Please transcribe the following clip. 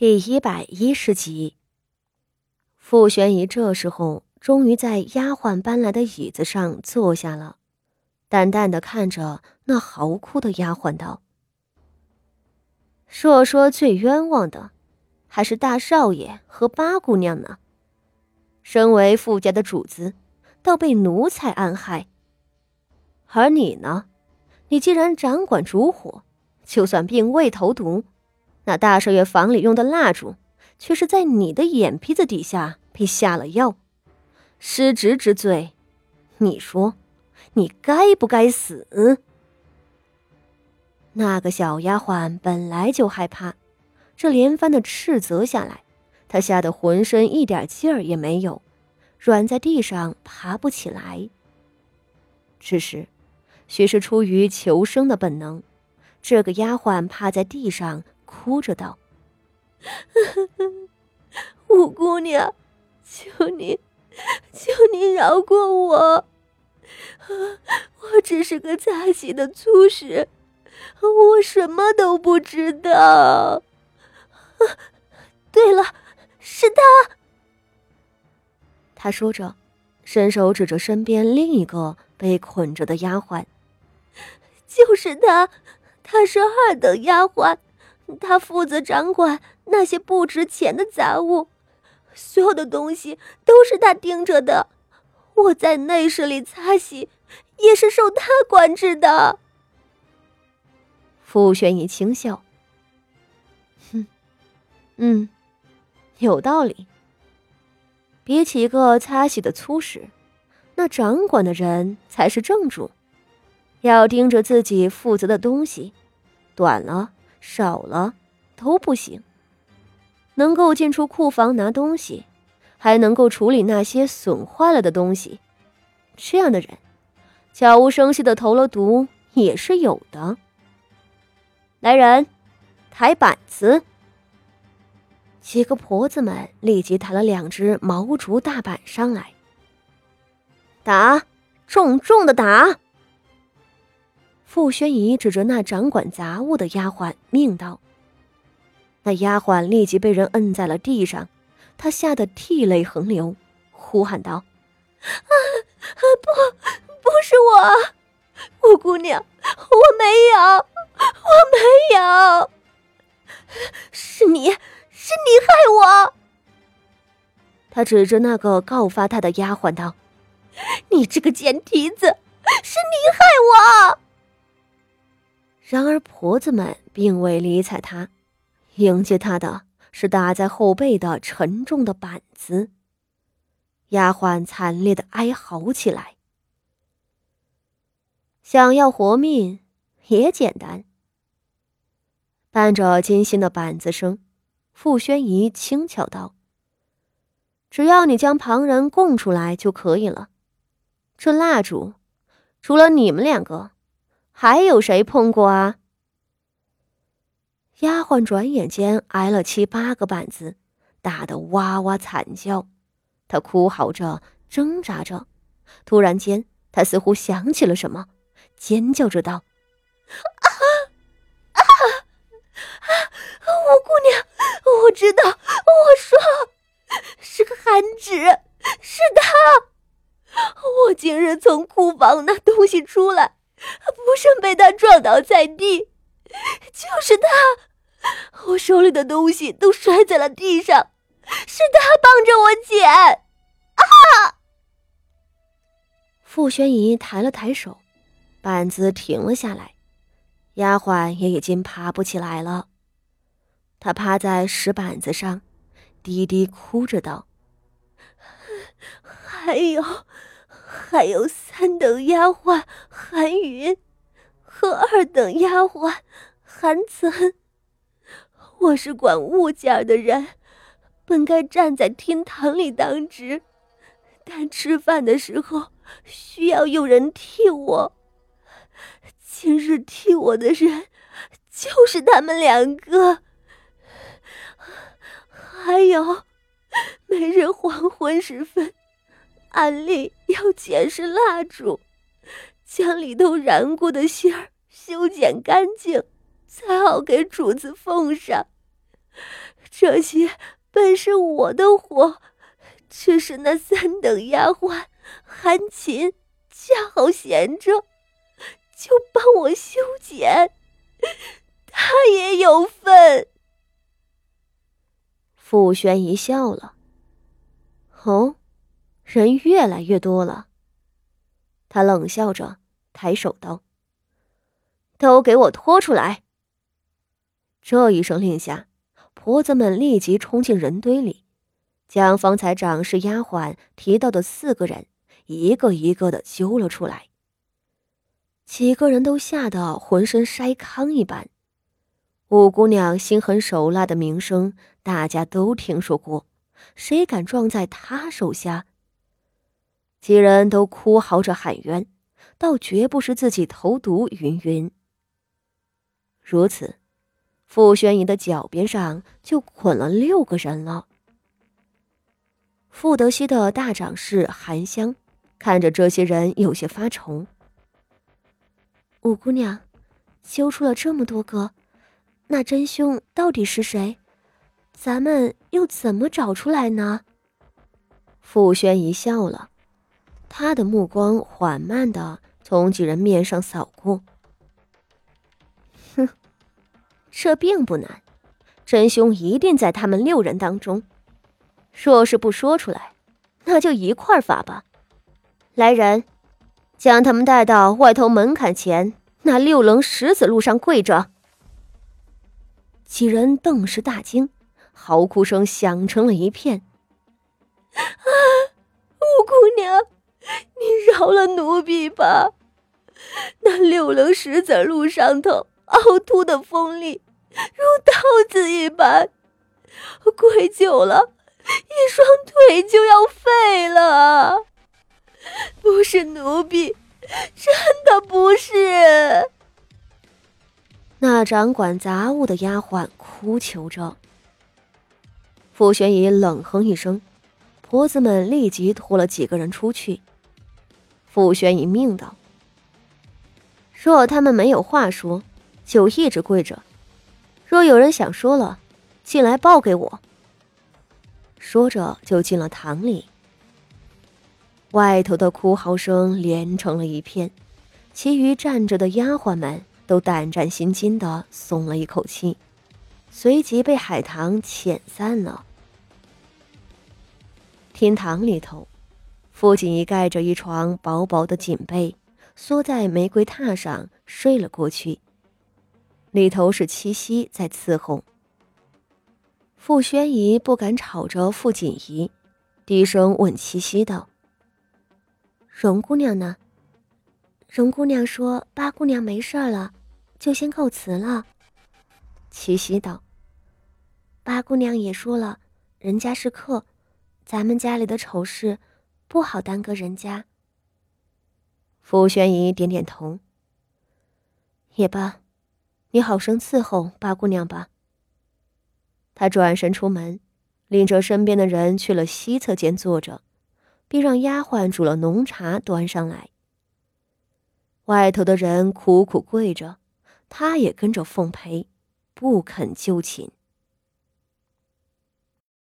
第一百一十集，傅玄仪这时候终于在丫鬟搬来的椅子上坐下了，淡淡的看着那嚎哭的丫鬟道：“若说最冤枉的，还是大少爷和八姑娘呢。身为傅家的主子，倒被奴才暗害。而你呢？你既然掌管烛火，就算并未投毒。”那大少爷房里用的蜡烛，却是在你的眼皮子底下被下了药，失职之罪，你说，你该不该死？那个小丫鬟本来就害怕，这连番的斥责下来，她吓得浑身一点劲儿也没有，软在地上爬不起来。只是，许是出于求生的本能，这个丫鬟趴在地上。哭着道：“五姑娘，求你，求你饶过我！我只是个擦洗的粗使，我什么都不知道。对了，是他。”他说着，伸手指着身边另一个被捆着的丫鬟：“就是他，他是二等丫鬟。”他负责掌管那些不值钱的杂物，所有的东西都是他盯着的。我在内室里擦洗，也是受他管制的。傅玄仪轻笑：“哼，嗯，有道理。比起一个擦洗的粗使，那掌管的人才是正主，要盯着自己负责的东西，短了。”少了都不行。能够进出库房拿东西，还能够处理那些损坏了的东西，这样的人，悄无声息的投了毒也是有的。来人，抬板子！几个婆子们立即抬了两只毛竹大板上来，打，重重的打！傅宣仪指着那掌管杂物的丫鬟命道：“那丫鬟立即被人摁在了地上，她吓得涕泪横流，呼喊道：‘啊啊！不，不是我，五姑娘，我没有，我没有，是你，是你害我！’他指着那个告发他的丫鬟道：‘你这个贱蹄子，是你害我！’”然而，婆子们并未理睬他，迎接他的是打在后背的沉重的板子。丫鬟惨烈的哀嚎起来。想要活命也简单。伴着金星的板子声，傅宣仪轻巧道：“只要你将旁人供出来就可以了。这蜡烛，除了你们两个。”还有谁碰过啊？丫鬟转眼间挨了七八个板子，打得哇哇惨叫。她哭嚎着，挣扎着。突然间，她似乎想起了什么，尖叫着道：“啊啊啊！五姑娘，我知道，我说是个韩芷，是他。我今日从库房拿东西出来。”不慎被他撞倒在地，就是他，我手里的东西都摔在了地上，是他帮着我捡。啊！傅宣仪抬了抬手，板子停了下来，丫鬟也已经爬不起来了。她趴在石板子上，低低哭着道：“还有。”还有三等丫鬟韩云和二等丫鬟韩岑。我是管物件的人，本该站在厅堂里当值，但吃饭的时候需要有人替我。今日替我的人就是他们两个。还有，每日黄昏时分。安利要捡拾蜡烛，将里头燃过的芯儿修剪干净，才好给主子奉上。这些本是我的活，只是那三等丫鬟韩琴恰好闲着，就帮我修剪，她也有份。傅宣一笑了。哦，人越来越多了。他冷笑着，抬手道：“都给我拖出来！”这一声令下，婆子们立即冲进人堆里，将方才掌事丫鬟提到的四个人一个一个的揪了出来。几个人都吓得浑身筛糠一般。五姑娘心狠手辣的名声，大家都听说过，谁敢撞在她手下？几人都哭嚎着喊冤，倒绝不是自己投毒云云。如此。傅宣仪的脚边上就捆了六个人了。傅德熙的大长侍韩香看着这些人，有些发愁。五姑娘，揪出了这么多个，那真凶到底是谁？咱们又怎么找出来呢？傅宣仪笑了，他的目光缓慢的从几人面上扫过。哼这并不难，真凶一定在他们六人当中。若是不说出来，那就一块罚吧。来人，将他们带到外头门槛前那六棱石子路上跪着。几人顿时大惊，嚎哭声响成了一片。啊，五姑娘，你饶了奴婢吧！那六棱石子路上头凹凸的锋利。如刀子一般，跪久了，一双腿就要废了。不是奴婢，真的不是。那掌管杂物的丫鬟哭求着。傅玄仪冷哼一声，婆子们立即拖了几个人出去。傅玄一命道：“若他们没有话说，就一直跪着。”若有人想说了，进来报给我。说着就进了堂里。外头的哭嚎声连成了一片，其余站着的丫鬟们都胆战心惊的松了一口气，随即被海棠遣散了。厅堂里头，傅锦衣盖着一床薄薄的锦被，缩在玫瑰榻上睡了过去。里头是七夕在伺候。傅宣仪不敢吵着傅锦仪，低声问七夕道：“荣姑娘呢？”荣姑娘说：“八姑娘没事了，就先告辞了。”七夕道：“八姑娘也说了，人家是客，咱们家里的丑事，不好耽搁人家。”傅宣仪点点头：“也罢。”你好生伺候八姑娘吧。他转身出门，领着身边的人去了西侧间坐着，并让丫鬟煮了浓茶端上来。外头的人苦苦跪着，他也跟着奉陪，不肯就寝。